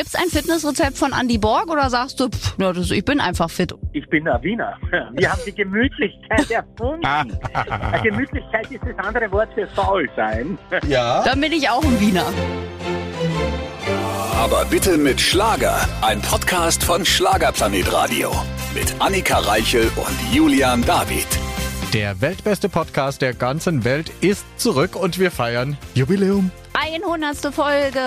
Gibt's ein Fitnessrezept von Andy Borg oder sagst du, pff, ja, das, ich bin einfach fit? Ich bin ein Wiener. Wir haben die Gemütlichkeit erfunden. Gemütlichkeit ist das andere Wort für faul sein. Ja. Dann bin ich auch ein Wiener. Aber bitte mit Schlager. Ein Podcast von Schlagerplanet Radio. Mit Annika Reichel und Julian David. Der weltbeste Podcast der ganzen Welt ist zurück und wir feiern Jubiläum. 100. Folge.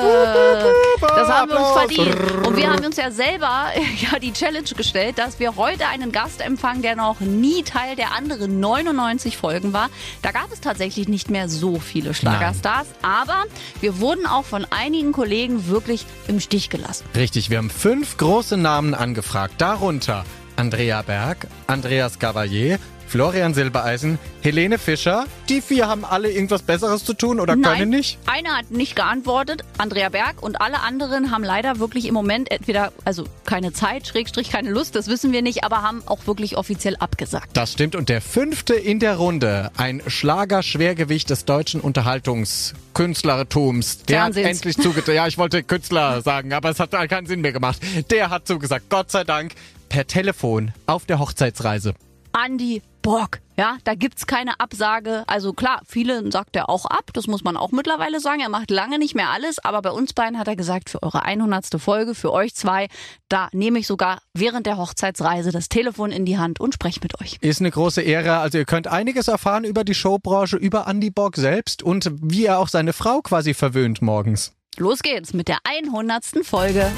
Das haben wir uns verdient. Und wir haben uns ja selber ja die Challenge gestellt, dass wir heute einen Gast empfangen, der noch nie Teil der anderen 99 Folgen war. Da gab es tatsächlich nicht mehr so viele Schlagerstars, aber wir wurden auch von einigen Kollegen wirklich im Stich gelassen. Richtig, wir haben fünf große Namen angefragt. Darunter Andrea Berg, Andreas Gavalier, Florian Silbereisen, Helene Fischer. Die vier haben alle irgendwas Besseres zu tun oder können nicht? Einer hat nicht geantwortet, Andrea Berg und alle anderen haben leider wirklich im Moment entweder, also keine Zeit, Schrägstrich keine Lust, das wissen wir nicht, aber haben auch wirklich offiziell abgesagt. Das stimmt. Und der fünfte in der Runde, ein Schlagerschwergewicht des deutschen Unterhaltungskünstlertums, der hat Fernsehens. endlich zugesagt. Ja, ich wollte Künstler sagen, aber es hat keinen Sinn mehr gemacht. Der hat zugesagt, Gott sei Dank, per Telefon auf der Hochzeitsreise. Andi Borg. Ja, da gibt's keine Absage. Also klar, viele sagt er auch ab, das muss man auch mittlerweile sagen. Er macht lange nicht mehr alles, aber bei uns beiden hat er gesagt, für eure 100. Folge, für euch zwei, da nehme ich sogar während der Hochzeitsreise das Telefon in die Hand und spreche mit euch. Ist eine große Ehre. Also ihr könnt einiges erfahren über die Showbranche, über Andy Borg selbst und wie er auch seine Frau quasi verwöhnt morgens. Los geht's mit der 100. Folge.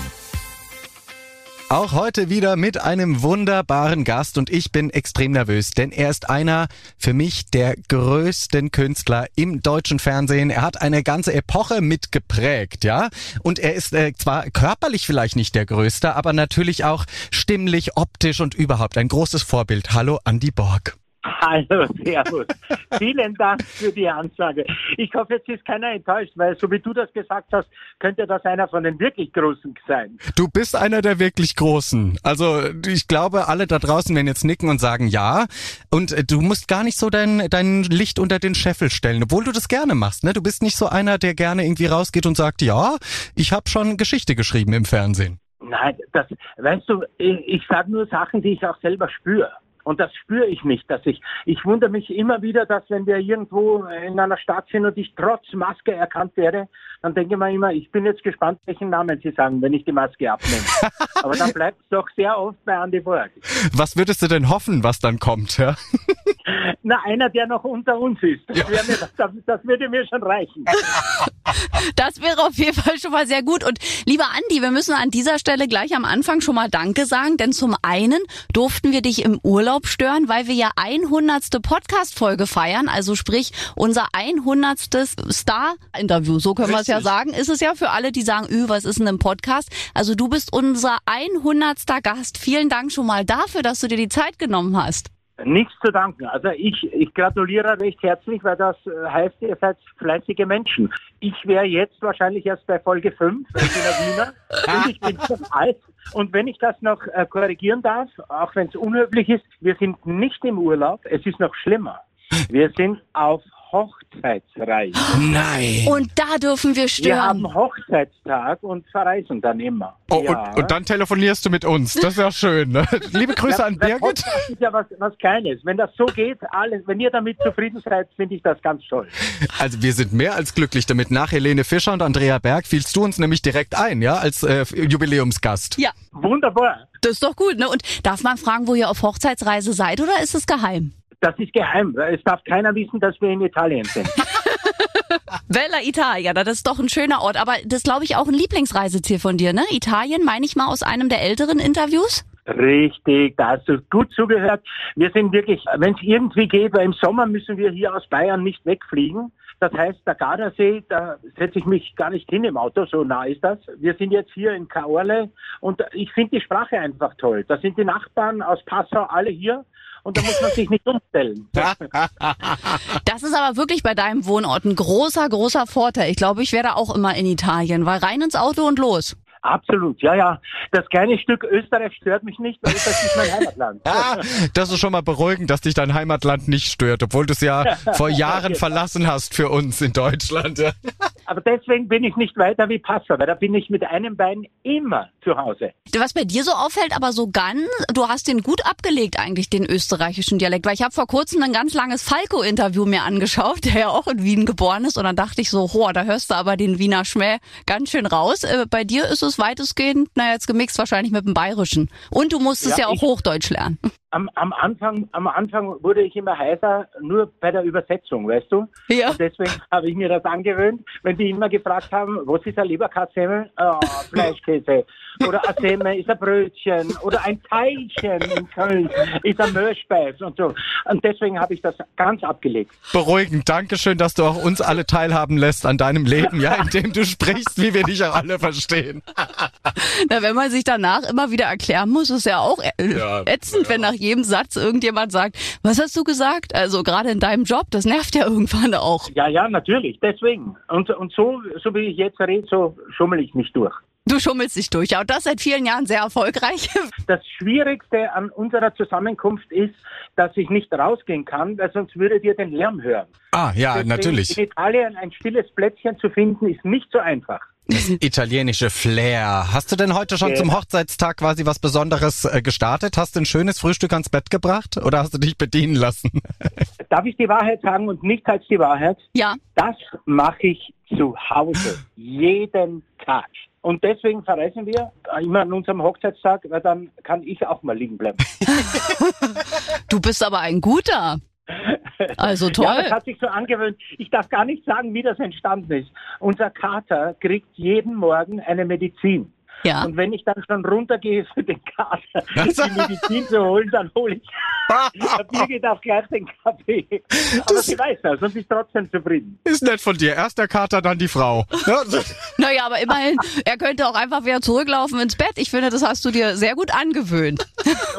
Auch heute wieder mit einem wunderbaren Gast und ich bin extrem nervös, denn er ist einer für mich der größten Künstler im deutschen Fernsehen. Er hat eine ganze Epoche mitgeprägt, ja? Und er ist äh, zwar körperlich vielleicht nicht der größte, aber natürlich auch stimmlich, optisch und überhaupt ein großes Vorbild. Hallo Andy Borg. Hallo, Servus. Vielen Dank für die Ansage. Ich hoffe, jetzt ist keiner enttäuscht, weil so wie du das gesagt hast, könnte das einer von den wirklich Großen sein. Du bist einer der wirklich Großen. Also ich glaube, alle da draußen werden jetzt nicken und sagen ja. Und äh, du musst gar nicht so dein, dein Licht unter den Scheffel stellen, obwohl du das gerne machst. Ne? Du bist nicht so einer, der gerne irgendwie rausgeht und sagt, ja, ich habe schon Geschichte geschrieben im Fernsehen. Nein, das, weißt du, ich, ich sage nur Sachen, die ich auch selber spüre. Und das spüre ich nicht, dass ich, ich wundere mich immer wieder, dass wenn wir irgendwo in einer Stadt sind und ich trotz Maske erkannt werde, dann denke ich mir immer, ich bin jetzt gespannt, welchen Namen Sie sagen, wenn ich die Maske abnehme. Aber dann bleibt es doch sehr oft bei Andy Borg. Was würdest du denn hoffen, was dann kommt? Ja? Na, einer, der noch unter uns ist. Das, wäre mir, das, das würde mir schon reichen. Das wäre auf jeden Fall schon mal sehr gut. Und lieber Andi, wir müssen an dieser Stelle gleich am Anfang schon mal Danke sagen, denn zum einen durften wir dich im Urlaub stören, weil wir ja 100. Podcast-Folge feiern, also sprich unser 100. Star-Interview, so können wir es ja sagen. Ist es ja für alle, die sagen, Ü, was ist denn ein Podcast? Also du bist unser 100. Gast. Vielen Dank schon mal dafür, dass du dir die Zeit genommen hast. Nichts zu danken. Also ich, ich gratuliere recht herzlich, weil das äh, heißt, ihr seid fleißige Menschen. Ich wäre jetzt wahrscheinlich erst bei Folge 5, ich bin ein Wiener und ich bin schon alt. Und wenn ich das noch äh, korrigieren darf, auch wenn es unhöflich ist, wir sind nicht im Urlaub, es ist noch schlimmer. Wir sind auf Hochzeitsreise. Nein. Und da dürfen wir Wir stören. haben Hochzeitstag und verreisen dann immer. Oh, Ja. und, und dann telefonierst du mit uns. Das ist ja schön. Ne? Liebe Grüße Ja, an Birgit. Podcast ist ja was, was Kleines. Wenn das so geht, alles, wenn ihr damit zufrieden seid, finde ich das ganz toll. Also wir sind mehr als glücklich damit. Nach Helene Fischer und Andrea Berg fielst du uns nämlich direkt ein, ja, als äh, Jubiläumsgast. Ja, Wunderbar. das ist doch gut. Ne? Und darf man fragen, wo ihr auf Hochzeitsreise seid oder ist es geheim? Das ist geheim. Es darf keiner wissen, dass wir in Italien sind. Bella Italia, das ist doch ein schöner Ort. Aber das glaube ich auch ein Lieblingsreiseziel von dir, ne? Italien, meine ich mal aus einem der älteren Interviews. Richtig, da hast du gut zugehört. Wir sind wirklich, wenn es irgendwie geht, weil im Sommer müssen wir hier aus Bayern nicht wegfliegen. Das heißt, der Gardasee, da setze ich mich gar nicht hin im Auto, so nah ist das. Wir sind jetzt hier in Kaorle und ich finde die Sprache einfach toll. Da sind die Nachbarn aus Passau alle hier und da muss man sich nicht umstellen. Das ist aber wirklich bei deinem Wohnort ein großer, großer Vorteil. Ich glaube, ich wäre auch immer in Italien, weil rein ins Auto und los. Absolut, ja, ja. Das kleine Stück Österreich stört mich nicht, weil das ist mein Heimatland. Ah, das ist schon mal beruhigend, dass dich dein Heimatland nicht stört, obwohl du es ja vor Jahren verlassen hast für uns in Deutschland. Aber deswegen bin ich nicht weiter wie Passau, weil da bin ich mit einem Bein immer zu Hause. Was bei dir so auffällt, aber so ganz, du hast den gut abgelegt eigentlich, den österreichischen Dialekt. Weil ich habe vor kurzem ein ganz langes Falco-Interview mir angeschaut, der ja auch in Wien geboren ist. Und dann dachte ich so, hoh, da hörst du aber den Wiener Schmäh ganz schön raus. Äh, bei dir ist es weitestgehend, naja, jetzt gemixt wahrscheinlich mit dem Bayerischen. Und du musstest ja, ja auch Hochdeutsch lernen. Am, am, Anfang, am Anfang wurde ich immer heißer, nur bei der Übersetzung, weißt du? Ja. Und deswegen habe ich mir das angewöhnt, wenn die immer gefragt haben, was ist ein Leberkassemmel? Oh, Fleischkäse. Oder ein Semmel ist ein Brötchen. Oder ein Teilchen in Köln ist ein Möhrspeis und so. Und deswegen habe ich das ganz abgelegt. Beruhigend. Dankeschön, dass du auch uns alle teilhaben lässt an deinem Leben, ja, indem du sprichst, wie wir dich auch alle verstehen. Na, wenn man sich danach immer wieder erklären muss, ist ja auch ja, ätzend, ja. wenn nach jedem Satz irgendjemand sagt, was hast du gesagt? Also gerade in deinem Job, das nervt ja irgendwann auch. Ja, ja, natürlich, deswegen. Und, und so, so wie ich jetzt rede, so schummel ich mich durch. Du schummelst dich durch, ja, und das seit vielen Jahren sehr erfolgreich. Das Schwierigste an unserer Zusammenkunft ist, dass ich nicht rausgehen kann, weil sonst würdet ihr den Lärm hören. Ah, ja, Deswegen natürlich. In Italien ein stilles Plätzchen zu finden, ist nicht so einfach. Das italienische Flair. Hast du denn heute schon ja. zum Hochzeitstag quasi was Besonderes äh, gestartet? Hast du ein schönes Frühstück ans Bett gebracht oder hast du dich bedienen lassen? Darf ich die Wahrheit sagen und nicht als die Wahrheit? Ja. Das mache ich zu Hause jeden Tag. Und deswegen verreisen wir immer an unserem Hochzeitstag, weil dann kann ich auch mal liegen bleiben. du bist aber ein guter. Also toll. Ja, das hat sich so angewöhnt. Ich darf gar nicht sagen, wie das entstanden ist. Unser Kater kriegt jeden Morgen eine Medizin. Ja. Und wenn ich dann schon runtergehe für den Kater, die Medizin zu holen, dann hole ich der Birgit auch gleich den Kaffee. Aber das sie weiß das und ist trotzdem zufrieden. Ist nett von dir. Erst der Kater, dann die Frau. Ja. naja, aber immerhin, er könnte auch einfach wieder zurücklaufen ins Bett. Ich finde, das hast du dir sehr gut angewöhnt.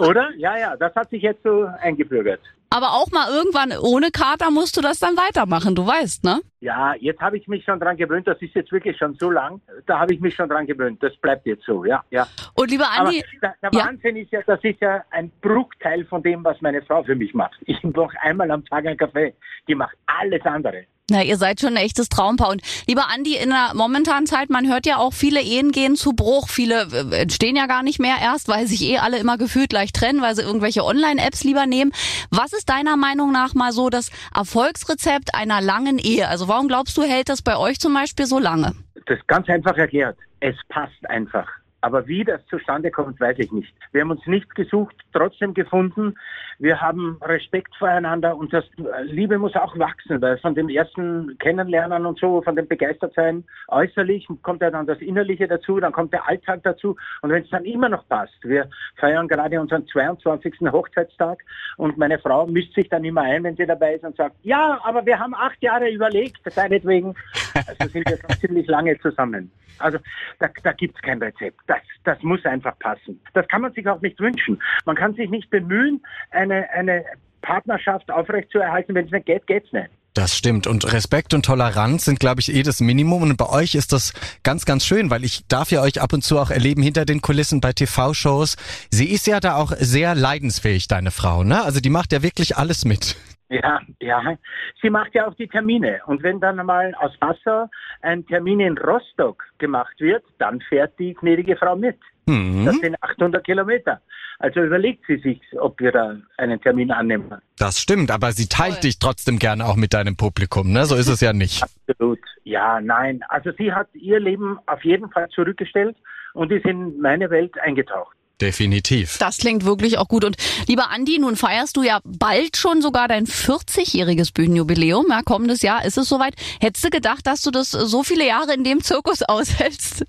Oder? Ja, ja, das hat sich jetzt so eingebürgert. Aber auch mal irgendwann ohne Kater musst du das dann weitermachen, du weißt, ne? Ja, jetzt habe ich mich schon dran gewöhnt. Das ist jetzt wirklich schon so lang. Da habe ich mich schon dran gewöhnt. Das bleibt jetzt so, ja, ja. Und lieber Andi, Aber der, der ja. Wahnsinn ist ja, das ist ja ein Bruchteil von dem, was meine Frau für mich macht. Ich mache einmal am Tag einen Kaffee. Die macht alles andere. Na, ihr seid schon ein echtes Traumpaar. Und lieber Andi, in der momentanen Zeit, man hört ja auch, viele Ehen gehen zu Bruch. Viele äh, entstehen ja gar nicht mehr erst, weil sich eh alle immer gefühlt gleich trennen, weil sie irgendwelche Online-Apps lieber nehmen. Was ist deiner Meinung nach mal so das Erfolgsrezept einer langen Ehe? Also warum glaubst du, hält das bei euch zum Beispiel so lange? Das ist ganz einfach erklärt. Es passt einfach. Aber wie das zustande kommt, weiß ich nicht. Wir haben uns nicht gesucht, trotzdem gefunden. Wir haben Respekt voreinander und das Liebe muss auch wachsen, weil von dem ersten Kennenlernen und so, von dem Begeistertsein äußerlich kommt ja dann das Innerliche dazu, dann kommt der Alltag dazu und wenn es dann immer noch passt, wir feiern gerade unseren 22. Hochzeitstag und meine Frau mischt sich dann immer ein, wenn sie dabei ist und sagt, ja, aber wir haben acht Jahre überlegt, seinetwegen, also sind wir schon ziemlich lange zusammen. Also da, da gibt es kein Rezept. Das, das muss einfach passen. Das kann man sich auch nicht wünschen. Man kann sich nicht bemühen, eine, eine Partnerschaft aufrechtzuerhalten. Wenn es nicht geht, geht's nicht. Das stimmt. Und Respekt und Toleranz sind, glaube ich, eh das Minimum. Und bei euch ist das ganz, ganz schön, weil ich darf ja euch ab und zu auch erleben hinter den Kulissen bei TV-Shows. Sie ist ja da auch sehr leidensfähig, deine Frau, ne? Also die macht ja wirklich alles mit. Ja, ja. Sie macht ja auch die Termine. Und wenn dann mal aus Wasser ein Termin in Rostock gemacht wird, dann fährt die gnädige Frau mit. Mhm. Das sind 800 Kilometer. Also überlegt sie sich, ob wir da einen Termin annehmen. Das stimmt, aber sie teilt dich trotzdem gerne auch mit deinem Publikum, ne? So ist es ja nicht. Absolut. Ja, nein. Also sie hat ihr Leben auf jeden Fall zurückgestellt und ist in meine Welt eingetaucht. Definitiv. Das klingt wirklich auch gut. Und lieber Andi, nun feierst du ja bald schon sogar dein 40-jähriges Bühnenjubiläum. Ja, kommendes Jahr ist es soweit. Hättest du gedacht, dass du das so viele Jahre in dem Zirkus aushältst?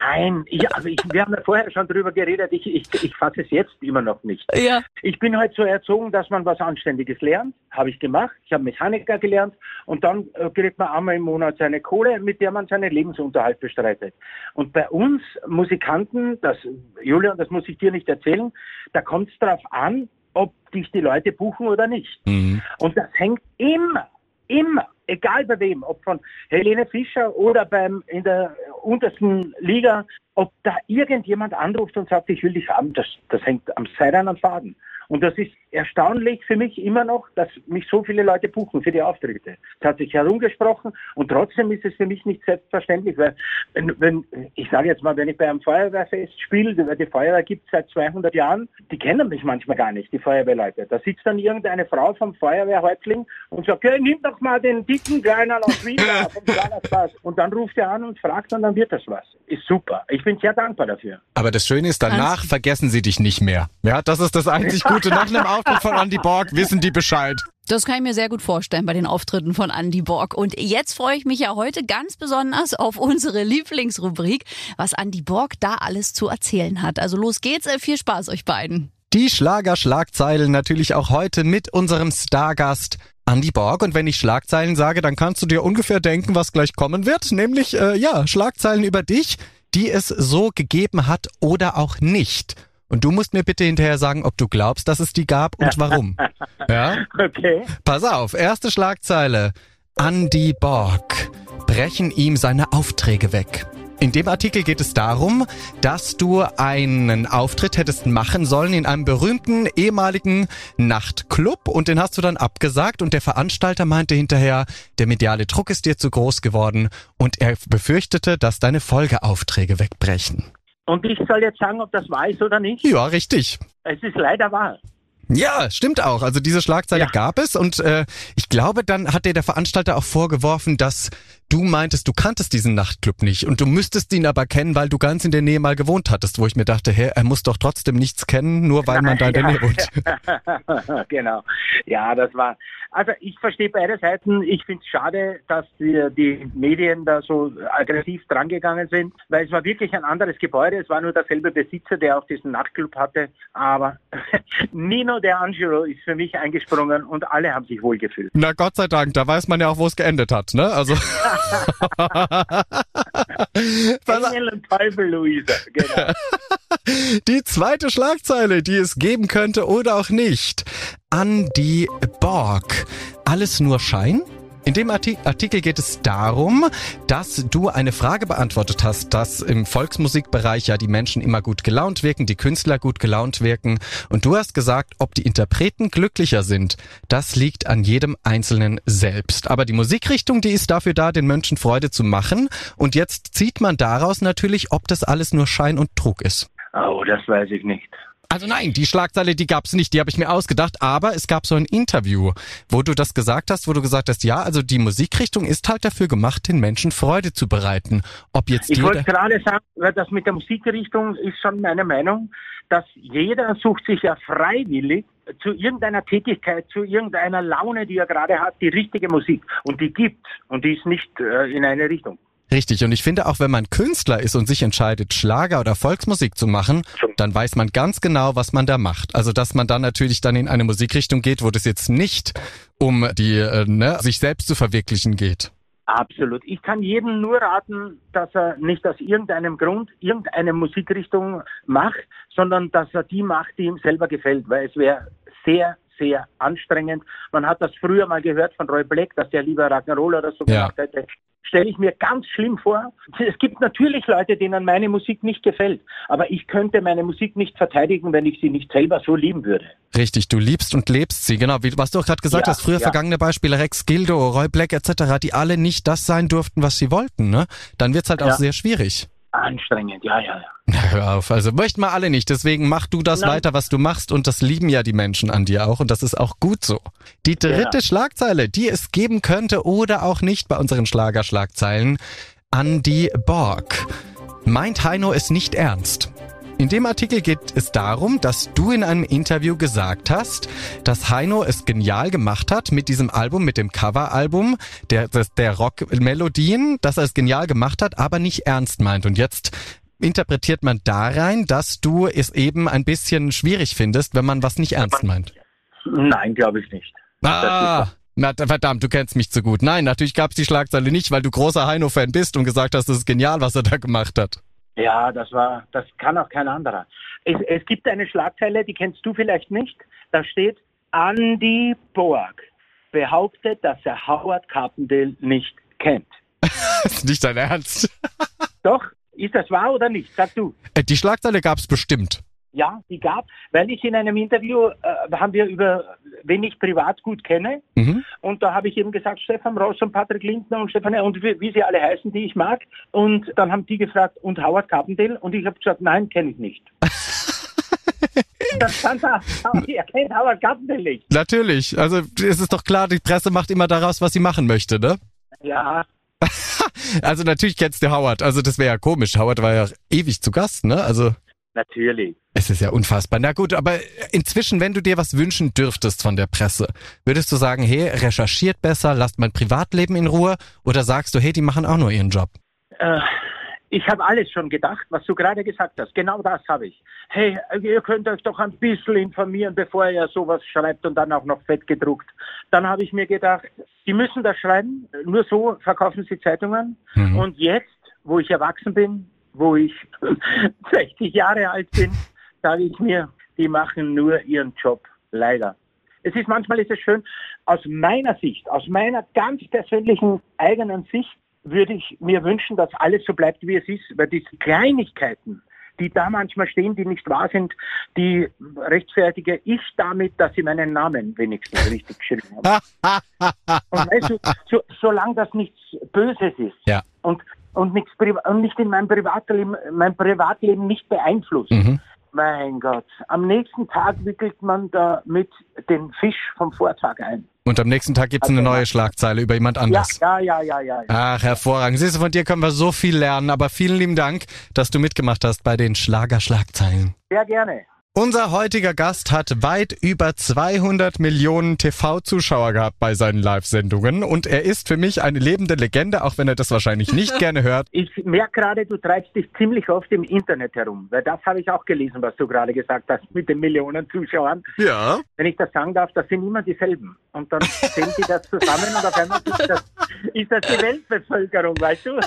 Nein, ich, also ich, wir haben ja vorher schon drüber geredet, ich, ich, ich fasse es jetzt immer noch nicht. Ja. Ich bin halt so erzogen, dass man was Anständiges lernt, habe ich gemacht. Ich habe Mechaniker gelernt und dann äh, kriegt man einmal im Monat seine Kohle, mit der man seinen Lebensunterhalt bestreitet. Und bei uns Musikanten, das Julian, das muss ich dir nicht erzählen, da kommt es darauf an, ob dich die Leute buchen oder nicht. Mhm. Und das hängt immer immer, egal bei wem, ob von Helene Fischer oder beim in der untersten Liga, ob da irgendjemand anruft und sagt, ich will dich haben, das, das hängt am seidenen Faden. Und das ist erstaunlich für mich immer noch, dass mich so viele Leute buchen für die Auftritte. Es hat sich herumgesprochen und trotzdem ist es für mich nicht selbstverständlich, weil wenn, wenn ich sage jetzt mal, wenn ich bei einem Feuerwehrfest spiele, die Feuerwehr gibt es seit 200 Jahren, die kennen mich manchmal gar nicht, die Feuerwehrleute. Da sitzt dann irgendeine Frau vom Feuerwehrhäuptling und sagt, okay, nimm doch mal den dicken Kleinen aus Wien vom Und dann ruft er an und fragt und dann wird das was. Ist super. Ich bin sehr dankbar dafür. Aber das Schöne ist, danach vergessen sie dich nicht mehr. Ja, das ist das einzig Gute. Nach einem Auftritt von Andy Borg wissen die Bescheid. Das kann ich mir sehr gut vorstellen bei den Auftritten von Andy Borg. Und jetzt freue ich mich ja heute ganz besonders auf unsere Lieblingsrubrik, was Andy Borg da alles zu erzählen hat. Also los geht's, äh, viel Spaß euch beiden. Die Schlagerschlagzeilen natürlich auch heute mit unserem Stargast Andy Borg. Und wenn ich Schlagzeilen sage, dann kannst du dir ungefähr denken, was gleich kommen wird. Nämlich, äh, ja, Schlagzeilen über dich, die es so gegeben hat oder auch nicht. Und du musst mir bitte hinterher sagen, ob du glaubst, dass es die gab und warum. ja? Okay. Pass auf, erste Schlagzeile. Andy Borg. Brechen ihm seine Aufträge weg. In dem Artikel geht es darum, dass du einen Auftritt hättest machen sollen in einem berühmten ehemaligen Nachtclub und den hast du dann abgesagt und der Veranstalter meinte hinterher, der mediale Druck ist dir zu groß geworden und er befürchtete, dass deine Folgeaufträge wegbrechen. Und ich soll jetzt sagen, ob das wahr ist oder nicht? Ja, richtig. Es ist leider wahr. Ja, stimmt auch. Also diese Schlagzeile ja. gab es und äh, ich glaube, dann hat dir der Veranstalter auch vorgeworfen, dass du meintest, du kanntest diesen Nachtclub nicht und du müsstest ihn aber kennen, weil du ganz in der Nähe mal gewohnt hattest, wo ich mir dachte, hä, er muss doch trotzdem nichts kennen, nur weil man da in der Nähe wohnt. genau. Ja, das war, also ich verstehe beide Seiten. Ich finde es schade, dass die, die, Medien da so aggressiv drangegangen sind, weil es war wirklich ein anderes Gebäude. Es war nur derselbe Besitzer, der auch diesen Nachtclub hatte. Aber Nino De Angelo ist für mich eingesprungen und alle haben sich wohlgefühlt. Na Gott sei Dank, da weiß man ja auch, wo es geendet hat, ne? Also. Engel und Teufel, Luisa, genau. Die zweite Schlagzeile, die es geben könnte oder auch nicht. Andy Borg. Alles nur Schein? In dem Artikel geht es darum, dass du eine Frage beantwortet hast, dass im Volksmusikbereich ja die Menschen immer gut gelaunt wirken, die Künstler gut gelaunt wirken. Und du hast gesagt, ob die Interpreten glücklicher sind, das liegt an jedem Einzelnen selbst. Aber die Musikrichtung, die ist dafür da, den Menschen Freude zu machen. Und jetzt zieht man daraus natürlich, ob das alles nur Schein und Trug ist. Oh, das weiß ich nicht. Also nein, die Schlagzeile, die gab's nicht, die habe ich mir ausgedacht, aber es gab so ein Interview, wo du das gesagt hast, wo du gesagt hast, ja, also die Musikrichtung ist halt dafür gemacht, den Menschen Freude zu bereiten. Ob jetzt Ich wollte gerade sagen, das mit der Musikrichtung ist schon meine Meinung, dass jeder sucht sich ja freiwillig zu irgendeiner Tätigkeit, zu irgendeiner Laune, die er gerade hat, die richtige Musik. Und die gibt. Und die ist nicht äh, in eine Richtung. Richtig. Und ich finde auch, wenn man Künstler ist und sich entscheidet, Schlager oder Volksmusik zu machen, dann weiß man ganz genau, was man da macht. Also, dass man dann natürlich dann in eine Musikrichtung geht, wo das jetzt nicht um die, äh, ne, sich selbst zu verwirklichen geht. Absolut. Ich kann jedem nur raten, dass er nicht aus irgendeinem Grund irgendeine Musikrichtung macht, sondern dass er die macht, die ihm selber gefällt, weil es wäre sehr, sehr anstrengend. Man hat das früher mal gehört von Roy Black, dass der lieber Rock'n'Roll oder so ja. gemacht hätte stelle ich mir ganz schlimm vor. Es gibt natürlich Leute, denen meine Musik nicht gefällt, aber ich könnte meine Musik nicht verteidigen, wenn ich sie nicht selber so lieben würde. Richtig, du liebst und lebst sie, genau. Wie, was du auch gerade gesagt ja, hast, früher ja. vergangene Beispiele, Rex Gildo, Roy Black etc., die alle nicht das sein durften, was sie wollten, ne? Dann wird's halt auch sehr schwierig. Anstrengend, ja, ja, ja. Hör auf, also möchten wir alle nicht. Deswegen mach du das Nein. weiter, was du machst und das lieben ja die Menschen an dir auch und das ist auch gut so. Die dritte ja. Schlagzeile, die es geben könnte oder auch nicht bei unseren Schlagerschlagzeilen, Andy Borg. Meint Heino es nicht ernst? In dem Artikel geht es darum, dass du in einem Interview gesagt hast, dass Heino es genial gemacht hat mit diesem Album, mit dem Coveralbum der, der Rock-Melodien, dass er es genial gemacht hat, aber nicht ernst meint. Und jetzt interpretiert man da rein, dass du es eben ein bisschen schwierig findest, wenn man was nicht ernst meint. Nein, glaube ich nicht. Ah, na, verdammt, du kennst mich zu gut. Nein, natürlich gab es die Schlagzeile nicht, weil du großer Heino-Fan bist und gesagt hast, das ist genial, was er da gemacht hat. Ja, das war, das kann auch kein anderer. Es, es gibt eine Schlagzeile, die kennst du vielleicht nicht. Da steht, Andy Borg behauptet, dass er Howard Carpendale nicht kennt. das ist nicht dein Ernst. Doch, Ist das wahr oder nicht? Sag du. Äh, Die Schlagzeile gab's bestimmt. Ja, die gab, weil ich in einem Interview äh, haben wir über, wen ich privat gut kenne, Mhm. und da habe ich eben gesagt, Stefan Ross und Patrick Lindner und Stefan und wie, wie sie alle heißen, die ich mag. Und dann haben die gefragt, und Howard Carpendale? Und ich habe gesagt, nein, kenne ich nicht. dann stand da, ihr kennt Howard Carpendale nicht. Natürlich. Also es ist doch klar, die Presse macht immer daraus, was sie machen möchte, ne? Ja, Also natürlich kennst du Howard. Also das wäre ja komisch. Howard war ja ewig zu Gast, ne? Also natürlich. es ist ja unfassbar. Na gut, aber inzwischen, wenn du dir was wünschen dürftest von der Presse, würdest du sagen, hey, recherchiert besser, lasst mein Privatleben in Ruhe? Oder sagst du, hey, die machen auch nur ihren Job? Äh, ich habe alles schon gedacht, was du gerade gesagt hast. Genau das habe ich. Hey, ihr könnt euch doch ein bisschen informieren, bevor ihr sowas schreibt und dann auch noch fett gedruckt. Dann habe ich mir gedacht, die müssen das schreiben. Nur so verkaufen sie Zeitungen. Mhm. Und jetzt, wo ich erwachsen bin, wo ich 60 Jahre alt bin, sage ich mir, die machen nur ihren Job. Leider. Es ist manchmal ist es schön, aus meiner Sicht, aus meiner ganz persönlichen eigenen Sicht, würde ich mir wünschen, dass alles so bleibt, wie es ist, weil diese Kleinigkeiten, die da manchmal stehen, die nicht wahr sind, die rechtfertige ich damit, dass sie meinen Namen wenigstens richtig geschrieben haben. Und weißt du, so, solange das nichts Böses ist Ja. und, und, nichts, und nicht in meinem Privatleben, mein Privatleben nicht beeinflusst, Mhm. mein Gott, am nächsten Tag wickelt man da mit den Fisch vom Vortag ein. Und am nächsten Tag gibt's eine neue Schlagzeile über jemand anders. ja, ja, ja, ja. ja. Ach, hervorragend. Siehst du, von dir können wir so viel lernen. Aber vielen lieben Dank, dass du mitgemacht hast bei den Schlagerschlagzeilen. Sehr gerne. Unser heutiger Gast hat weit über 200 Millionen TV-Zuschauer gehabt bei seinen Live-Sendungen und er ist für mich eine lebende Legende, auch wenn er das wahrscheinlich nicht gerne hört. Ich merke gerade, du treibst dich ziemlich oft im Internet herum, weil das habe ich auch gelesen, was du gerade gesagt hast mit den Millionen Zuschauern. Ja. Wenn ich das sagen darf, das sind immer dieselben. Und dann zählen die das zusammen und auf einmal ist das, ist das die Weltbevölkerung, weißt du?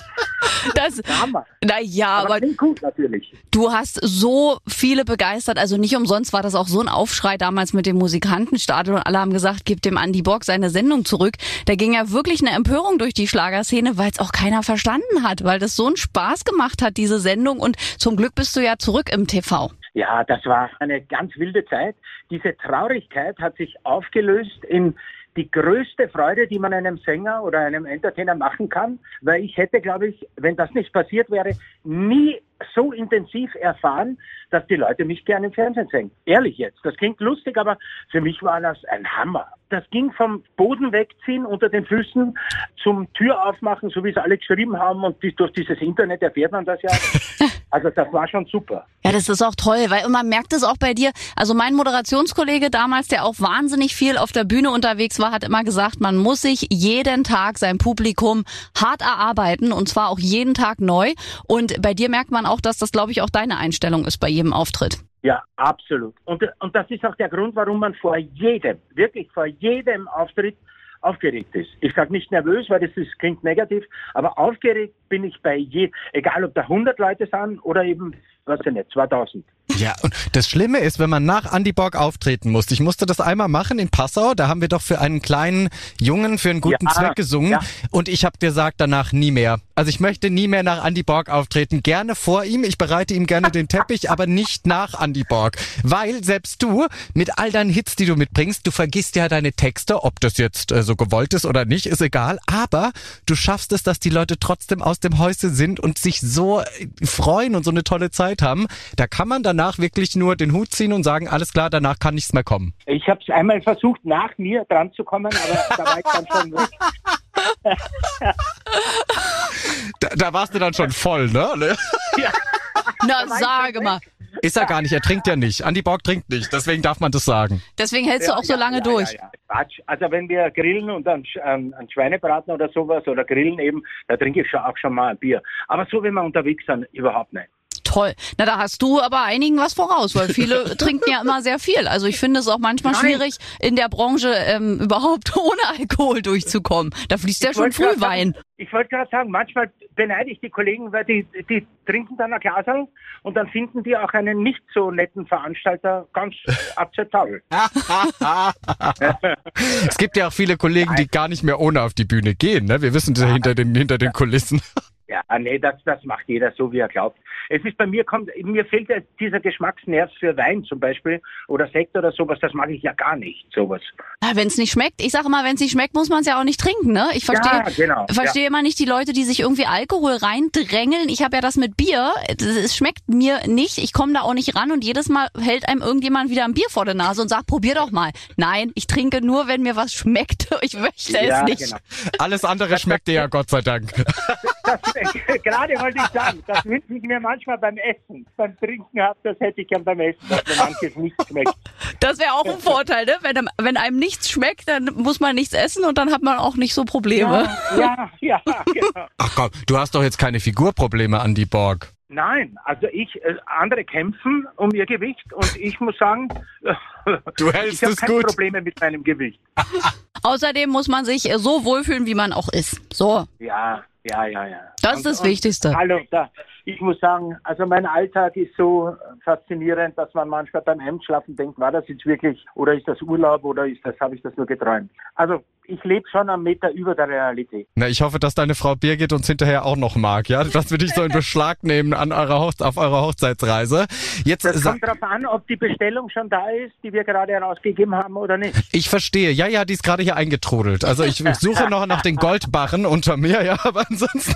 Das, Hammer. na ja, Aber aber gut natürlich. du hast so viele begeistert. Also nicht umsonst war das auch so ein Aufschrei damals mit dem Musikantenstadel und alle haben gesagt, gib dem Andy Borg seine Sendung zurück. Da ging ja wirklich eine Empörung durch die Schlagerszene, weil es auch keiner verstanden hat, weil das so einen Spaß gemacht hat, diese Sendung. Und zum Glück bist du ja zurück im TV. Ja, das war eine ganz wilde Zeit. Diese Traurigkeit hat sich aufgelöst in die größte Freude, die man einem Sänger oder einem Entertainer machen kann, weil ich hätte, glaube ich, wenn das nicht passiert wäre, nie so intensiv erfahren, dass die Leute mich gerne im Fernsehen sehen. Ehrlich jetzt, das klingt lustig, aber für mich war das ein Hammer. Das ging vom Boden wegziehen unter den Füßen zum Tür aufmachen, so wie es alle geschrieben haben und durch dieses Internet erfährt man das ja. Also das war schon super. Ja, das ist auch toll, weil und man merkt es auch bei dir. Also mein Moderationskollege damals, der auch wahnsinnig viel auf der Bühne unterwegs war, hat immer gesagt, man muss sich jeden Tag sein Publikum hart erarbeiten und zwar auch jeden Tag neu. Und bei dir merkt man auch, dass das, glaube ich, auch deine Einstellung ist bei jedem Auftritt. Ja, absolut. Und, und das ist auch der Grund, warum man vor jedem, wirklich vor jedem Auftritt aufgeregt ist. Ich sage nicht nervös, weil das ist, klingt negativ, aber aufgeregt bin ich bei jedem, egal ob da 100 Leute sind oder eben, was ich nicht, 2000. Ja, und das Schlimme ist, wenn man nach Andy Borg auftreten muss. Ich musste das einmal machen in Passau. Da haben wir doch für einen kleinen Jungen für einen guten Ja, Zweck gesungen. ja. Und ich habe gesagt danach nie mehr. Also ich möchte nie mehr nach Andy Borg auftreten. Gerne vor ihm. Ich bereite ihm gerne den Teppich, aber nicht nach Andy Borg. Weil selbst du mit all deinen Hits, die du mitbringst, du vergisst ja deine Texte. Ob das jetzt äh, so gewollt ist oder nicht, ist egal. Aber du schaffst es, dass die Leute trotzdem aus dem Häuschen sind und sich so äh, freuen und so eine tolle Zeit haben. Da kann man danach wirklich nur den Hut ziehen und sagen, alles klar, danach kann nichts mehr kommen. Ich habe es einmal versucht, nach mir dran zu kommen, aber da war ich dann schon weg. Da, da warst du dann schon voll, ne? Ja. Na, sage mal. Ist er gar nicht, er trinkt ja nicht. Andy Borg trinkt nicht, deswegen darf man das sagen. Deswegen hältst du auch so Ja, lange ja, durch. Ja, ja. Quatsch. Also wenn wir grillen und dann ähm, ein Schweinebraten oder sowas oder grillen eben, da trinke ich schon auch schon mal ein Bier. Aber so, wenn wir unterwegs sind, überhaupt nicht. Toll. Na, da hast du aber einigen was voraus, weil viele trinken ja immer sehr viel. Also ich finde es auch manchmal Nein. schwierig, in der Branche ähm, überhaupt ohne Alkohol durchzukommen. Da fließt ja Ich schon wollte grad früh Wein. Sagen, ich wollte gerade sagen, manchmal beneide ich die Kollegen, weil die, die trinken dann ein Glasl und dann finden die auch einen nicht so netten Veranstalter ganz akzeptabel. Es gibt ja auch viele Kollegen, die gar nicht mehr ohne auf die Bühne gehen. Ne? Wir wissen das ja hinter den, hinter den Kulissen. Ja, nee, das, das macht jeder so, wie er glaubt. Es ist bei mir, kommt, mir fehlt ja dieser Geschmacksnerv für Wein zum Beispiel oder Sekt oder sowas, das mag ich ja gar nicht, sowas. Ja, wenn es nicht schmeckt, ich sage mal, wenn es nicht schmeckt, muss man es ja auch nicht trinken, ne? Ich verstehe Ja, genau, verstehe ja. immer nicht die Leute, die sich irgendwie Alkohol reindrängeln. Ich habe ja das mit Bier, es schmeckt mir nicht, ich komme da auch nicht ran und jedes Mal hält einem irgendjemand wieder ein Bier vor der Nase und sagt, probier doch mal. Nein, ich trinke nur, wenn mir was schmeckt. Ich möchte ja, es nicht. genau. Alles andere schmeckt dir ja Gott sei Dank. Das, gerade wollte ich sagen, das wünsche ich mir manchmal beim Essen. Beim Trinken ab, das hätte ich gern beim Essen, dass mir manches nicht schmeckt. Das wäre auch ein Vorteil, ne? Wenn, einem- wenn einem nichts schmeckt, dann muss man nichts essen und dann hat man auch nicht so Probleme. Ja, ja, genau. Ach komm, du hast doch jetzt keine Figurprobleme, Andy Borg. Nein, also ich, äh, andere kämpfen um ihr Gewicht und ich muss sagen, Du hältst ich habe keine gut. Probleme mit meinem Gewicht. Außerdem muss man sich äh, so wohlfühlen, wie man auch ist. So, Ja, ja, ja, ja. das ist das Wichtigste. Hallo, da, ich muss sagen, also mein Alltag ist so faszinierend, dass man manchmal beim Hemdschlafen denkt, war das jetzt wirklich, oder ist das Urlaub, oder ist das, habe ich das nur geträumt? Also ich lebe schon am Meter über der Realität. Na, ich hoffe, dass deine Frau Birgit uns hinterher auch noch mag, ja? Dass wir dich so in Beschlag nehmen an eurer Hoch auf eurer Hochzeitsreise. Jetzt Das kommt darauf an, ob die Bestellung schon da ist, die wir gerade herausgegeben haben oder nicht. ich verstehe. Ja, ja, die ist gerade hier eingetrudelt. Also ich suche noch nach den Goldbarren unter mir, ja, aber ansonsten.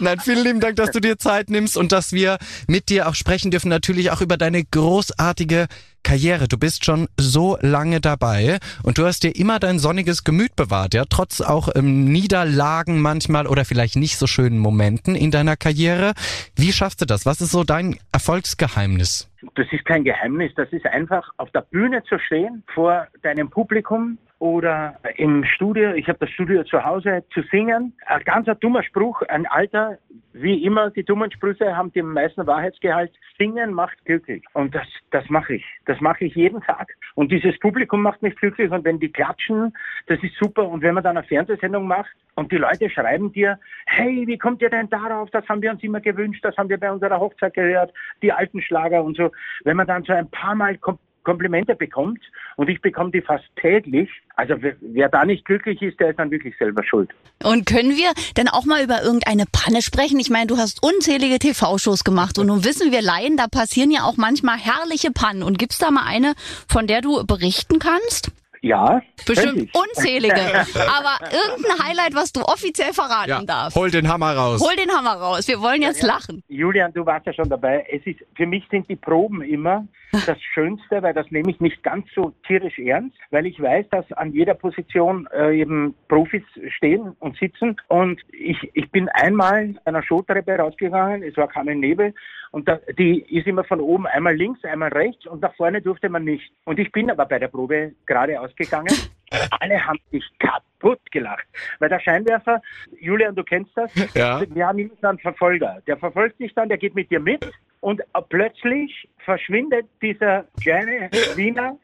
Nein, vielen lieben Dank, dass du dir Zeit nimmst und dass wir mit dir auch sprechen dürfen. Natürlich auch über deine großartige Karriere. Du bist schon so lange dabei und du hast dir immer dein sonniges Gemüt bewahrt, ja, trotz auch ähm, Niederlagen manchmal oder vielleicht nicht so schönen Momenten in deiner Karriere. Wie schaffst du das? Was ist so dein Erfolgsgeheimnis? Das ist kein Geheimnis, das ist einfach auf der Bühne zu stehen vor deinem Publikum oder im Studio, ich habe das Studio zu Hause, zu singen. Ein ganz ein dummer Spruch, ein alter, wie immer, die dummen Sprüche haben den meisten Wahrheitsgehalt. Singen macht glücklich. Und das, das mache ich. Das mache ich jeden Tag. Und dieses Publikum macht mich glücklich. Und wenn die klatschen, das ist super. Und wenn man dann eine Fernsehsendung macht und die Leute schreiben dir, hey, wie kommt ihr denn darauf? Das haben wir uns immer gewünscht. Das haben wir bei unserer Hochzeit gehört. Die alten Schlager und so. Wenn man dann so ein paar Mal kommt, Komplimente bekommt und ich bekomme die fast täglich. Also wer, da nicht glücklich ist, der ist dann wirklich selber schuld. Und können wir denn auch mal über irgendeine Panne sprechen? Ich meine, du hast unzählige TV-Shows gemacht und nun wissen wir Laien, da passieren ja auch manchmal herrliche Pannen. Und gibt's da mal eine, von der du berichten kannst? Ja, Bestimmt unzählige. Aber irgendein Highlight, was du offiziell verraten darfst. hol den Hammer raus. Hol den Hammer raus. Wir wollen jetzt lachen. Julian, du warst ja schon dabei. Es ist, für mich sind die Proben immer das Schönste, weil das nehme ich nicht ganz so tierisch ernst, weil ich weiß, dass an jeder Position äh, eben Profis stehen und sitzen. Und ich, ich bin einmal einer Showtreppe rausgegangen, es war Carmen Nebel, und da, die ist immer von oben einmal links, einmal rechts und nach vorne durfte man nicht. Und ich bin aber bei der Probe gerade ausgegangen. Alle haben sich kaputt gelacht. Weil der Scheinwerfer, Julian, du kennst das, Ja. wir haben immer einen Verfolger. Der verfolgt dich dann, der geht mit dir mit und plötzlich verschwindet dieser kleine Wiener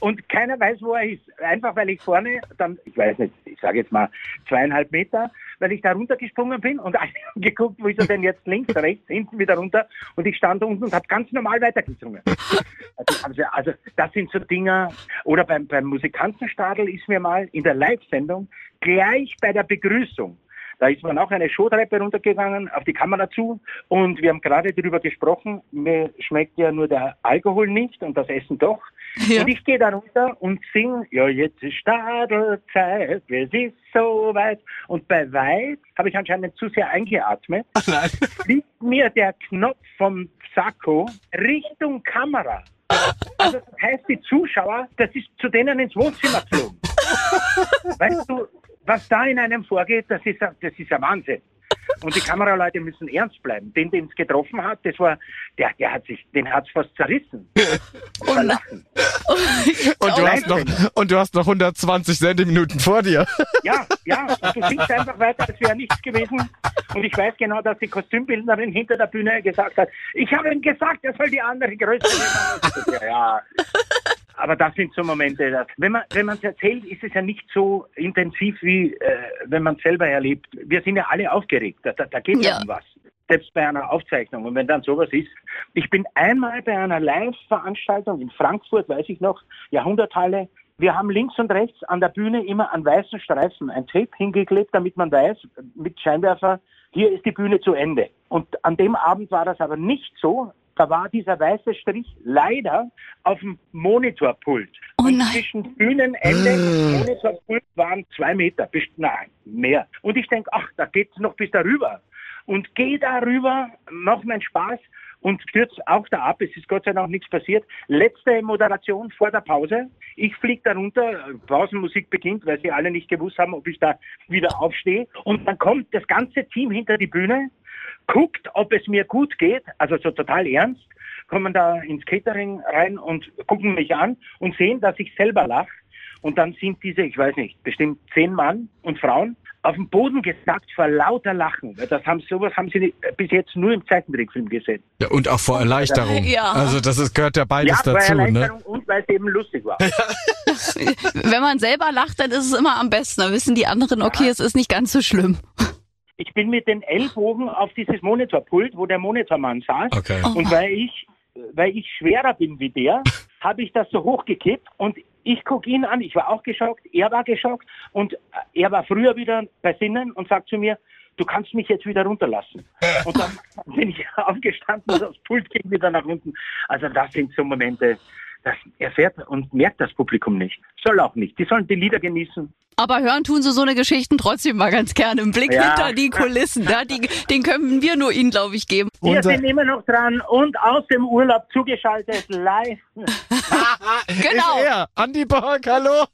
und keiner weiß, wo er ist. Einfach weil ich vorne dann, ich weiß nicht, ich sage jetzt mal zweieinhalb Meter, weil ich da runtergesprungen bin und geguckt, wo ist er denn jetzt links, rechts, hinten wieder runter und ich stand unten und habe ganz normal weitergesungen. Also, also, also das sind so Dinger. Oder beim, beim Musikantenstadel ist mir mal in der Live-Sendung gleich bei der Begrüßung da ist man auch eine Showtreppe runtergegangen, auf die Kamera zu und wir haben gerade darüber gesprochen, mir schmeckt ja nur der Alkohol nicht und das Essen doch. Ja. Und ich gehe da runter und sing, ja jetzt ist Stadelzeit, es ist soweit. Und bei Weit habe ich anscheinend zu sehr eingeatmet, fliegt mir der Knopf vom Sakko Richtung Kamera. Also das heißt, die Zuschauer, das ist zu denen ins Wohnzimmer geflogen. Weißt du, was da in einem vorgeht, das ist, ein- das ist ein Wahnsinn. Und die Kameraleute müssen ernst bleiben. Den, den es getroffen hat, das war, der, der hat sich, den hat's fast zerrissen. Lachen. Und du, hast noch, und du hast noch 120 Sendeminuten vor dir. Ja, ja, und du singst einfach weiter, als wäre nichts gewesen. Und ich weiß genau, dass die Kostümbildnerin hinter der Bühne gesagt hat, ich habe ihm gesagt, er soll die andere Größe nehmen. Ja, ja. Aber das sind so Momente, dass, wenn man wenn man es erzählt, ist es ja nicht so intensiv wie äh, wenn man es selber erlebt. Wir sind ja alle aufgeregt. Da, da, da geht ja um was. Selbst bei einer Aufzeichnung. Und wenn dann sowas ist. Ich bin einmal bei einer Live-Veranstaltung in Frankfurt, weiß ich noch, Jahrhunderthalle, Wir haben links und rechts an der Bühne immer an weißen Streifen ein Tape hingeklebt, damit man weiß, mit Scheinwerfer, hier ist die Bühne zu Ende. Und an dem Abend war das aber nicht so. Da war dieser weiße Strich leider auf dem Monitorpult. Oh und zwischen Bühnenende und Monitorpult waren zwei Meter, bis, nein, mehr. Und ich denke, ach, da geht's noch bis darüber. Und gehe darüber, mach meinen Spaß und stürz auch da ab. Es ist Gott sei Dank nichts passiert. Letzte Moderation vor der Pause. Ich fliege da runter, Pausenmusik beginnt, weil sie alle nicht gewusst haben, ob ich da wieder aufstehe. Und dann kommt das ganze Team hinter die Bühne, guckt, ob es mir gut geht, also so total ernst, kommen da ins Catering rein und gucken mich an und sehen, dass ich selber lache. Und dann sind diese, ich weiß nicht, bestimmt zehn Mann und Frauen auf dem Boden gesackt vor lauter Lachen. Weil Das haben, sowas haben sie nicht, bis jetzt nur im Zeichentrickfilm gesehen. Ja, und auch vor Erleichterung. Ja. Also das ist, gehört ja beides ja, dazu, ne? Erleichterung und weil es eben lustig war. Wenn man selber lacht, dann ist es immer am besten. Da wissen die anderen, okay, es ist nicht ganz so schlimm. Ich bin mit den Ellbogen auf dieses Monitorpult, wo der Monitormann saß. Okay. Oh. Und weil ich, weil ich schwerer bin wie der, habe ich das so hochgekippt und ich gucke ihn an, ich war auch geschockt, er war geschockt und er war früher wieder bei Sinnen und sagt zu mir, du kannst mich jetzt wieder runterlassen. Und dann bin ich aufgestanden und das Pult ging wieder nach unten. Also das sind so Momente, das erfährt und merkt das Publikum nicht. Soll auch nicht. Die sollen die Lieder genießen. Aber hören tun sie so eine Geschichten trotzdem mal ganz gerne. Im Blick Ja. hinter die Kulissen. Ja, die, den können wir nur Ihnen, glaube ich, geben. Wir Unser- sind immer noch dran und aus dem Urlaub zugeschaltet live. Genau. Ist er, Andi Borg, hallo.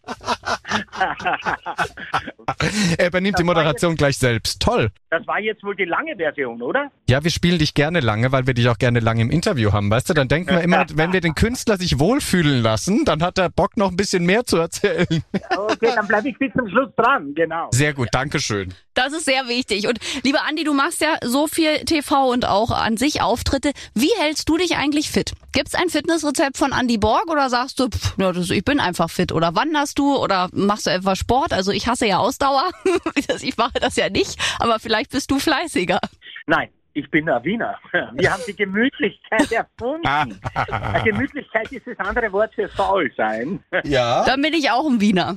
er übernimmt die Moderation gleich selbst. Toll. Das war jetzt wohl die lange Version, oder? Ja, wir spielen dich gerne lange, weil wir dich auch gerne lange im Interview haben, weißt du? Dann denken wir immer, wenn wir den Künstler sich wohlfühlen lassen, dann hat er Bock noch ein bisschen mehr zu erzählen. Okay, dann bleibe ich bis zum Schluss dran, genau. Sehr gut, Dankeschön. Das ist sehr wichtig. Und lieber Andi, du machst ja so viel TV und auch an sich Auftritte. Wie hältst du dich eigentlich fit? Gibt's ein Fitnessrezept von Andy Borg oder sagst du, pff, das, ich bin einfach fit? Oder wanderst du oder machst du etwas Sport? Also ich hasse ja Ausdauer. ich mache das ja nicht, aber vielleicht bist du fleißiger. Nein, ich bin ein Wiener. Wir haben die Gemütlichkeit erfunden. Gemütlichkeit ist das andere Wort für faul sein. Ja? Dann bin ich auch ein Wiener.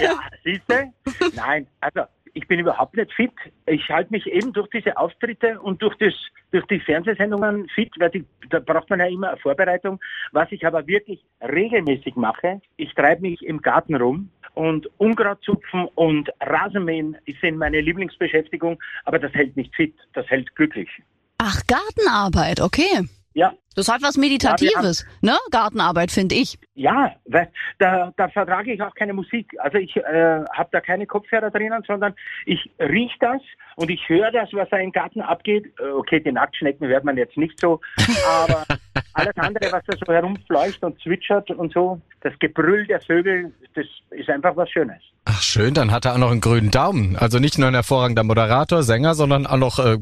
Ja, siehst du? Nein, also ich bin überhaupt nicht fit. Ich halte mich eben durch diese Auftritte und durch, das, durch die Fernsehsendungen fit, weil die, da braucht man ja immer eine Vorbereitung. Was ich aber wirklich regelmäßig mache, ich treibe mich im Garten rum und Unkraut zupfen und Rasenmähen sind meine Lieblingsbeschäftigung, aber das hält nicht fit, das hält glücklich. Ach, Gartenarbeit, okay. Ja, Das hat was Meditatives, ne? Gartenarbeit, finde ich. Ja, weil da, da vertrage ich auch keine Musik. Also ich äh, habe da keine Kopfhörer drinnen, sondern ich riech das und ich höre das, was da im Garten abgeht. Äh, Okay, die Nacktschnecken hört man jetzt nicht so, aber alles andere, was da so herumfleucht und zwitschert und so, das Gebrüll der Vögel, das ist einfach was Schönes. Ach schön, dann hat er auch noch einen grünen Daumen. Also nicht nur ein hervorragender Moderator, Sänger, sondern auch noch äh,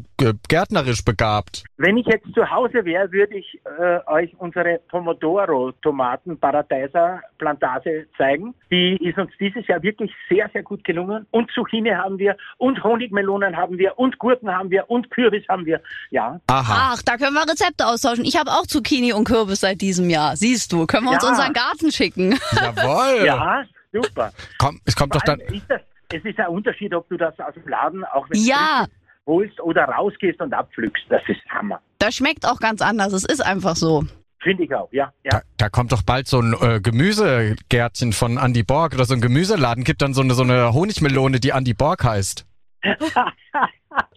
gärtnerisch begabt. Wenn ich jetzt zu Hause wäre, würde ich äh, euch unsere Pomodoro-Tomaten Paradeiser Plantage zeigen. Die ist uns dieses Jahr wirklich sehr, sehr gut gelungen. Und Zucchini haben wir und Honigmelonen haben wir und Gurken haben wir und Kürbis haben wir. Ja, Aha. Ach, da können wir Rezepte austauschen. Ich habe auch Zucchini und Kürbis seit diesem Jahr. Siehst du, können wir uns Ja. unseren Garten schicken. Jawohl. ja, super. Komm, es kommt doch dann. ist das, es ist ein Unterschied, ob du das aus dem Laden auch wenn Ja. du holst oder rausgehst und abpflückst. Das ist Hammer. Das schmeckt auch ganz anders. Es ist einfach so. Finde ich auch, ja. ja. Da, da kommt doch bald so ein äh, Gemüsegärtchen von Andy Borg oder so ein Gemüseladen. Gibt dann so eine, so eine Honigmelone, die Andy Borg heißt.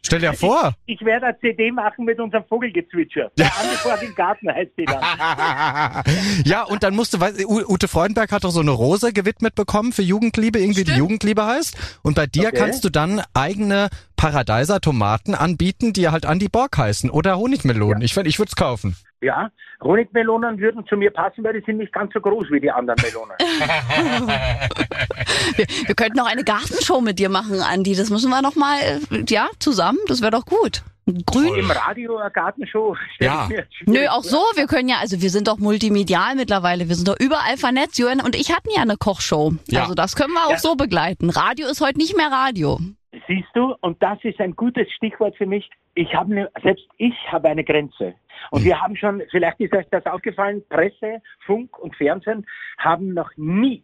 Stell dir vor. Ich werde eine CD machen mit unserem Vogelgezwitscher. Der Angeborg im Garten heißt die dann. ja, und dann musst du, weißt, Ute Freudenberg hat doch so eine Rose gewidmet bekommen für Jugendliebe, irgendwie die Jugendliebe heißt. Und bei dir Okay. kannst du dann eigene Paradeiser Tomaten anbieten, die halt Andy Borg heißen oder Honigmelonen. Ich, find, ich würde es kaufen. Ja, Honigmelonen würden zu mir passen, weil die sind nicht ganz so groß wie die anderen Melonen. Wir, wir könnten noch eine Gartenshow mit dir machen, Andi. Das müssen wir noch mal, äh, ja, zusammen. Das wäre doch gut. Grün. Im Radio eine Gartenshow. Ja. ich mir schwierig Nö, auch so. Wir können ja, also wir sind doch multimedial mittlerweile. Wir sind doch überall vernetzt. Johann und ich hatten ja eine Kochshow. Ja. Also das können wir auch Ja. so begleiten. Radio ist heute nicht mehr Radio. Siehst du, und das ist ein gutes Stichwort für mich. Ich habe eine, selbst ich habe eine Grenze. Und wir haben schon, vielleicht ist euch das aufgefallen, Presse, Funk und Fernsehen haben noch nie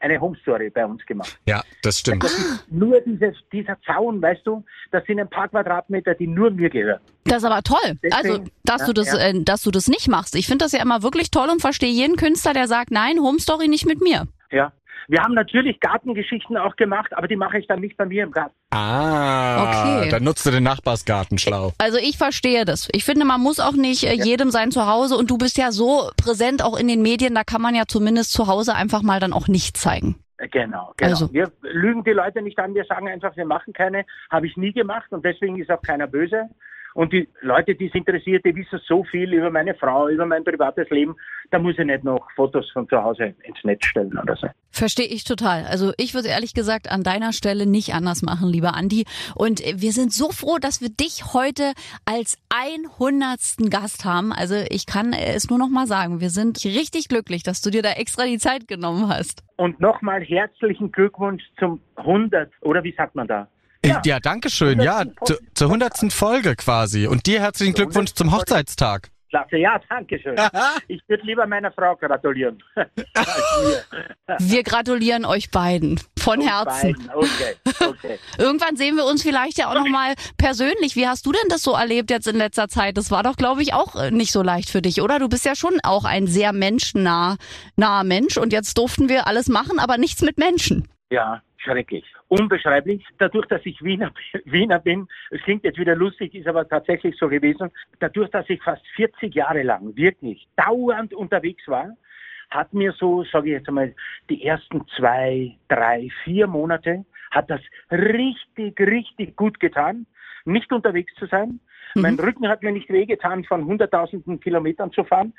eine Home Story bei uns gemacht. Ja, das stimmt. Das nur dieses, dieser Zaun, weißt du, das sind ein paar Quadratmeter, die nur mir gehören. Das ist aber toll. Deswegen, also, dass ja, du das, ja. äh, dass du das nicht machst. Ich finde das ja immer wirklich toll und verstehe jeden Künstler, der sagt, nein, Home Story nicht mit mir. Ja. Wir haben natürlich Gartengeschichten auch gemacht, aber die mache ich dann nicht bei mir im Garten. Ah, Okay. dann nutzt du den Nachbarsgarten schlau. Also ich verstehe das. Ich finde, man muss auch nicht äh, jedem sein Zuhause und du bist ja so präsent auch in den Medien, da kann man ja zumindest zu Hause einfach mal dann auch nicht zeigen. Äh, Genau, genau. Also- Wir lügen die Leute nicht an, wir sagen einfach, wir machen keine, habe ich nie gemacht und deswegen ist auch keiner böse. Und die Leute, die es interessiert, die wissen so viel über meine Frau, über mein privates Leben, da muss ich nicht noch Fotos von zu Hause ins Netz stellen oder so. Verstehe ich total. Also ich würde ehrlich gesagt an deiner Stelle nicht anders machen, lieber Andi. Und wir sind so froh, dass wir dich heute als 100. Gast haben. Also ich kann es nur noch mal sagen, wir sind richtig glücklich, dass du dir da extra die Zeit genommen hast. Und nochmal herzlichen Glückwunsch zum 100, oder wie sagt man da? Ja, ja danke schön. Ja, 100. zu, zur hundertsten Folge quasi. Und dir herzlichen Glückwunsch zum Hochzeitstag. Klasse, ja, danke schön. Ich würde lieber meiner Frau gratulieren. Wir gratulieren euch beiden von Herzen. Beiden. Okay, okay. Irgendwann sehen wir uns vielleicht ja auch noch mal persönlich. Wie hast du denn das so erlebt jetzt in letzter Zeit? Das war doch, glaube ich, auch äh, nicht so leicht für dich, oder? Du bist ja schon auch ein sehr menschennah naher Mensch und jetzt durften wir alles machen, aber nichts mit Menschen. Ja, schrecklich. Unbeschreiblich. Dadurch, dass ich Wiener, Wiener bin, es klingt jetzt wieder lustig, ist aber tatsächlich so gewesen, dadurch, dass ich fast 40 Jahre lang wirklich dauernd unterwegs war, hat mir so, sage ich jetzt einmal, die ersten zwei, drei, vier Monate, hat das richtig, richtig gut getan, nicht unterwegs zu sein. Mein Rücken hat mir nicht wehgetan, von hunderttausenden Kilometern zu fahren.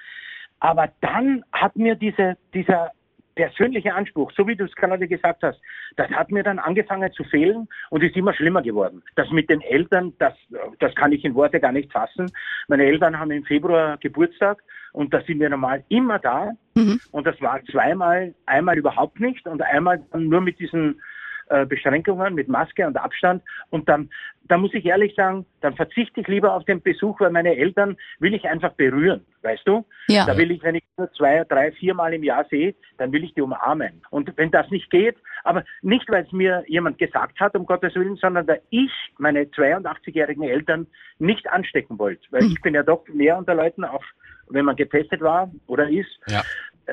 Aber dann hat mir diese, dieser persönliche Anspruch, so wie du es gerade gesagt hast, das hat mir dann angefangen zu fehlen und ist immer schlimmer geworden. Das mit den Eltern, das, das kann ich in Worte gar nicht fassen. Meine Eltern haben im Februar Geburtstag und da sind wir normal immer da. Und das war zweimal, einmal überhaupt nicht und einmal dann nur mit diesen äh, Beschränkungen, mit Maske und Abstand. Und dann, da muss ich ehrlich sagen, dann verzichte ich lieber auf den Besuch, weil meine Eltern will ich einfach berühren, weißt du? Ja. Da will ich, wenn ich nur zwei, drei, viermal im Jahr sehe, dann will ich die umarmen. Und wenn das nicht geht, aber nicht, weil es mir jemand gesagt hat, um Gottes Willen, sondern weil ich meine 82-jährigen Eltern nicht anstecken wollte. Weil ich bin ja doch mehr unter Leuten, auch wenn man getestet war oder ist. Ja.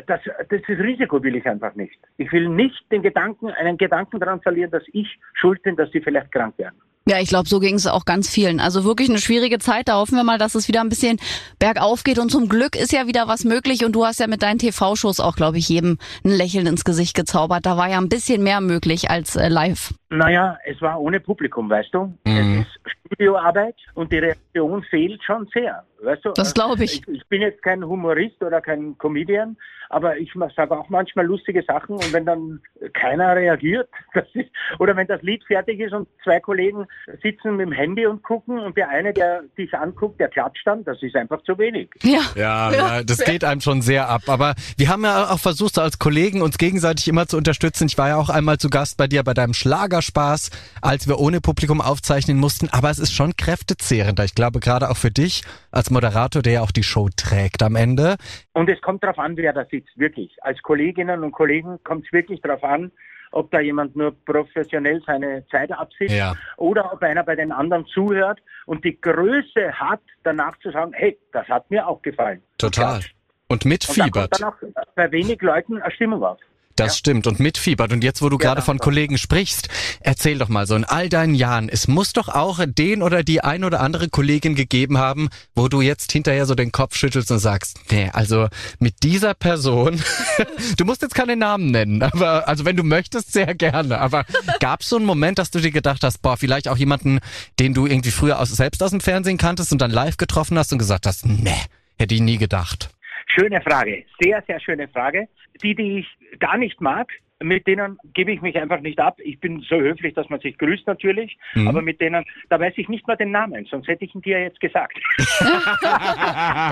Das, das Risiko will ich einfach nicht. Ich will nicht den Gedanken, einen Gedanken daran verlieren, dass ich schuld bin, dass sie vielleicht krank werden. Ja, ich glaube, so ging es auch ganz vielen. Also wirklich eine schwierige Zeit. Da hoffen wir mal, dass es wieder ein bisschen bergauf geht. Und zum Glück ist ja wieder was möglich. Und du hast ja mit deinen TV-Shows auch, glaube ich, jedem ein Lächeln ins Gesicht gezaubert. Da war ja ein bisschen mehr möglich als äh, live. Naja, es war ohne Publikum, weißt du? Es ist Studioarbeit und die Reaktion fehlt schon sehr. Weißt du? Das glaub ich. ich. Ich bin jetzt kein Humorist oder kein Comedian, aber ich sage auch manchmal lustige Sachen und wenn dann keiner reagiert, das ist, oder wenn das Lied fertig ist und zwei Kollegen sitzen mit dem Handy und gucken und der eine, der dich anguckt, der klatscht dann, das ist einfach zu wenig. Ja. Ja, ja, das geht einem schon sehr ab. Aber wir haben ja auch versucht, so als Kollegen uns gegenseitig immer zu unterstützen. Ich war ja auch einmal zu Gast bei dir bei deinem Schlagerspaß, als wir ohne Publikum aufzeichnen mussten. Aber es ist schon kräftezehrender. Ich glaube, gerade auch für dich als Moderator, der ja auch die Show trägt am Ende. Und es kommt darauf an, wer da sitzt, wirklich. Als Kolleginnen und Kollegen kommt es wirklich darauf an, ob da jemand nur professionell seine Zeit absitzt Ja. oder ob einer bei den anderen zuhört und die Größe hat, danach zu sagen, hey, das hat mir auch gefallen. Total. Und Und da mitfiebert. kommt dann auch bei wenig Leuten eine Stimmung auf. Das stimmt und mitfiebert. Und jetzt, wo du gerade von. Kollegen sprichst, erzähl doch mal so in all deinen Jahren, es muss doch auch den oder die ein oder andere Kollegin gegeben haben, wo du jetzt hinterher so den Kopf schüttelst und sagst, nee, also mit dieser Person, du musst jetzt keine Namen nennen, aber also wenn du möchtest, sehr gerne. Aber gab es so einen Moment, dass du dir gedacht hast, boah, vielleicht auch jemanden, den du irgendwie früher aus, selbst aus dem Fernsehen kanntest und dann live getroffen hast und gesagt hast, nee, hätte ich nie gedacht. Schöne Frage, sehr, sehr schöne Frage. Die, die ich gar nicht mag, mit denen gebe ich mich einfach nicht ab. Ich bin so höflich, dass man sich grüßt natürlich, aber mit denen, da weiß ich nicht mal den Namen, sonst hätte ich ihn dir jetzt gesagt.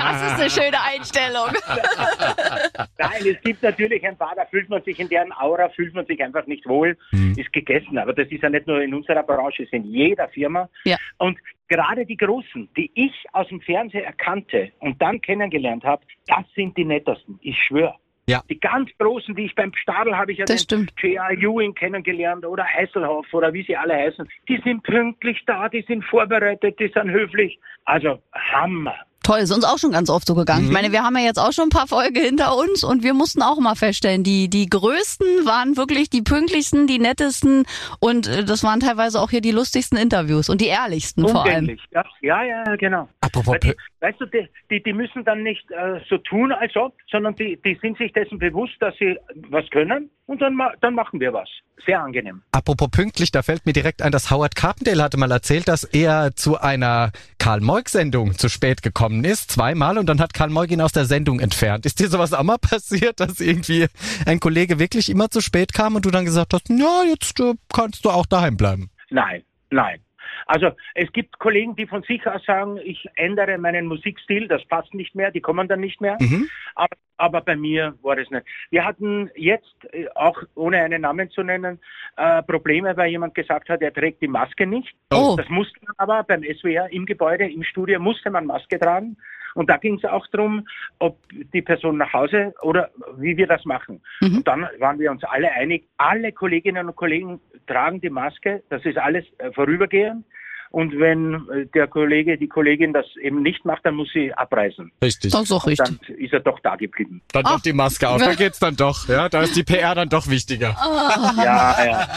Das ist eine schöne Einstellung. Nein, es gibt natürlich ein paar, da fühlt man sich in deren Aura, fühlt man sich einfach nicht wohl, ist gegessen. Aber das ist ja nicht nur in unserer Branche, es ist in jeder Firma. Ja. Und gerade die Großen, die ich aus dem Fernsehen erkannte und dann kennengelernt habe, das sind die nettesten. Ich schwöre. Ja. Die ganz Großen, die ich beim Stadel habe ich ja Das den. J.R. Ewing kennengelernt oder Hasselhoff oder wie sie alle heißen. Die sind pünktlich da, die sind vorbereitet, die sind höflich. Also Hammer. Toll, ist uns auch schon ganz oft so gegangen. Ich meine, wir haben ja jetzt auch schon ein paar Folgen hinter uns und wir mussten auch mal feststellen, die, die größten waren wirklich die pünktlichsten, die nettesten und äh, das waren teilweise auch hier die lustigsten Interviews und die ehrlichsten vor allem. Ja, ja, ja, genau. Apropos weißt du, die, die, die müssen dann nicht äh, so tun, als ob, sondern die, die sind sich dessen bewusst, dass sie was können und dann, dann machen wir was. Sehr angenehm. Apropos pünktlich, da fällt mir direkt ein, dass Howard Carpendale hatte mal erzählt, dass er zu einer Karl-Moik-Sendung zu spät gekommen ist, zweimal, und dann hat Karl Moik ihn aus der Sendung entfernt. Ist dir sowas auch mal passiert, dass irgendwie ein Kollege wirklich immer zu spät kam und du dann gesagt hast, ja, jetzt äh, kannst du auch daheim bleiben? Nein, nein. Also es gibt Kollegen, die von sich aus sagen, ich ändere meinen Musikstil, das passt nicht mehr, die kommen dann nicht mehr. Mhm. Aber, aber bei mir war das nicht. Wir hatten jetzt, äh, auch ohne einen Namen zu nennen, äh, Probleme, weil jemand gesagt hat, er trägt die Maske nicht. Oh. Das musste man aber beim SWR im Gebäude, im Studio, musste man Maske tragen. Und da ging es auch darum, ob die Person nach Hause oder wie wir das machen. Mhm. Und dann waren wir uns alle einig, alle Kolleginnen und Kollegen tragen die Maske, das ist alles äh, vorübergehend. Und wenn äh, der Kollege, die Kollegin das eben nicht macht, dann muss sie abreisen. Richtig. Das ist auch richtig. Dann ist er doch da geblieben. Dann Ach. doch die Maske auf, da geht's dann doch. Ja, da ist die PR dann doch wichtiger. Ja, ja.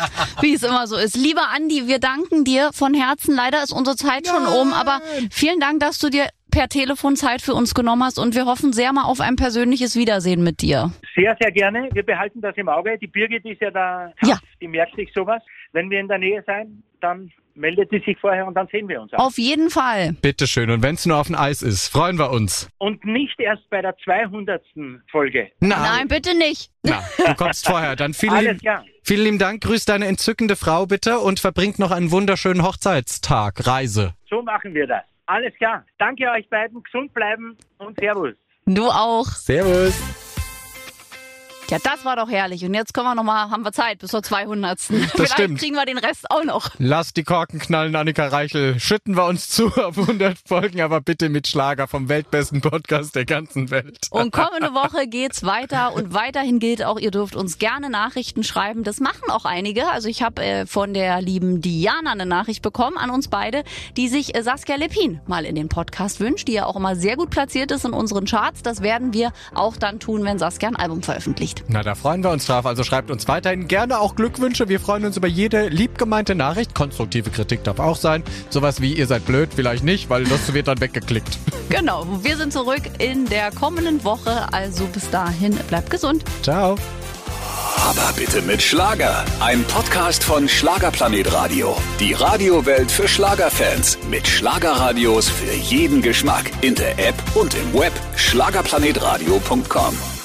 Wie es immer so ist. Lieber Andi, wir danken dir von Herzen. Leider ist unsere Zeit schon um, aber vielen Dank, dass du dir per Telefon Zeit für uns genommen hast und wir hoffen sehr mal auf ein persönliches Wiedersehen mit dir. Sehr, sehr gerne. Wir behalten das im Auge. Die Birgit ist ja da, Ja. die merkt sich sowas. Wenn wir in der Nähe sein, dann meldet sie sich vorher und dann sehen wir uns auch. Auf jeden Fall. Bitteschön. Und wenn's nur auf dem Eis ist, freuen wir uns. Und nicht erst bei der 200. Folge. Nein, bitte nicht. Na, du kommst vorher. Dann vielen Alles lieben, klar. vielen lieben Dank. Grüß deine entzückende Frau bitte und verbringt noch einen wunderschönen Hochzeitstag, Reise. So machen wir das. Alles klar. Danke euch beiden. Gesund bleiben und Servus. Du auch. Servus. Ja, das war doch herrlich. Und jetzt können wir noch mal, haben wir Zeit bis zur 200. Vielleicht stimmt. kriegen wir den Rest auch noch. Lass die Korken knallen, Annika Reichel. Schütten wir uns zu auf 100 Folgen, aber bitte mit Schlager vom weltbesten Podcast der ganzen Welt. Und kommende Woche geht's weiter und weiterhin gilt auch, ihr dürft uns gerne Nachrichten schreiben. Das machen auch einige. Also ich habe äh, von der lieben Diana eine Nachricht bekommen an uns beide, die sich äh, Saskia Lepin mal in den Podcast wünscht, die ja auch immer sehr gut platziert ist in unseren Charts. Das werden wir auch dann tun, wenn Saskia ein Album veröffentlicht. Na, da freuen wir uns drauf. Also schreibt uns weiterhin gerne auch Glückwünsche. Wir freuen uns über jede liebgemeinte Nachricht. Konstruktive Kritik darf auch sein. Sowas wie ihr seid blöd, vielleicht nicht, weil das wird dann weggeklickt. Genau, wir sind zurück in der kommenden Woche. Also bis dahin, bleibt gesund. Ciao. Aber bitte mit Schlager. Ein Podcast von Schlagerplanet Radio. Die Radiowelt für Schlagerfans. Mit Schlagerradios für jeden Geschmack. In der App und im Web. Schlagerplanetradio.com.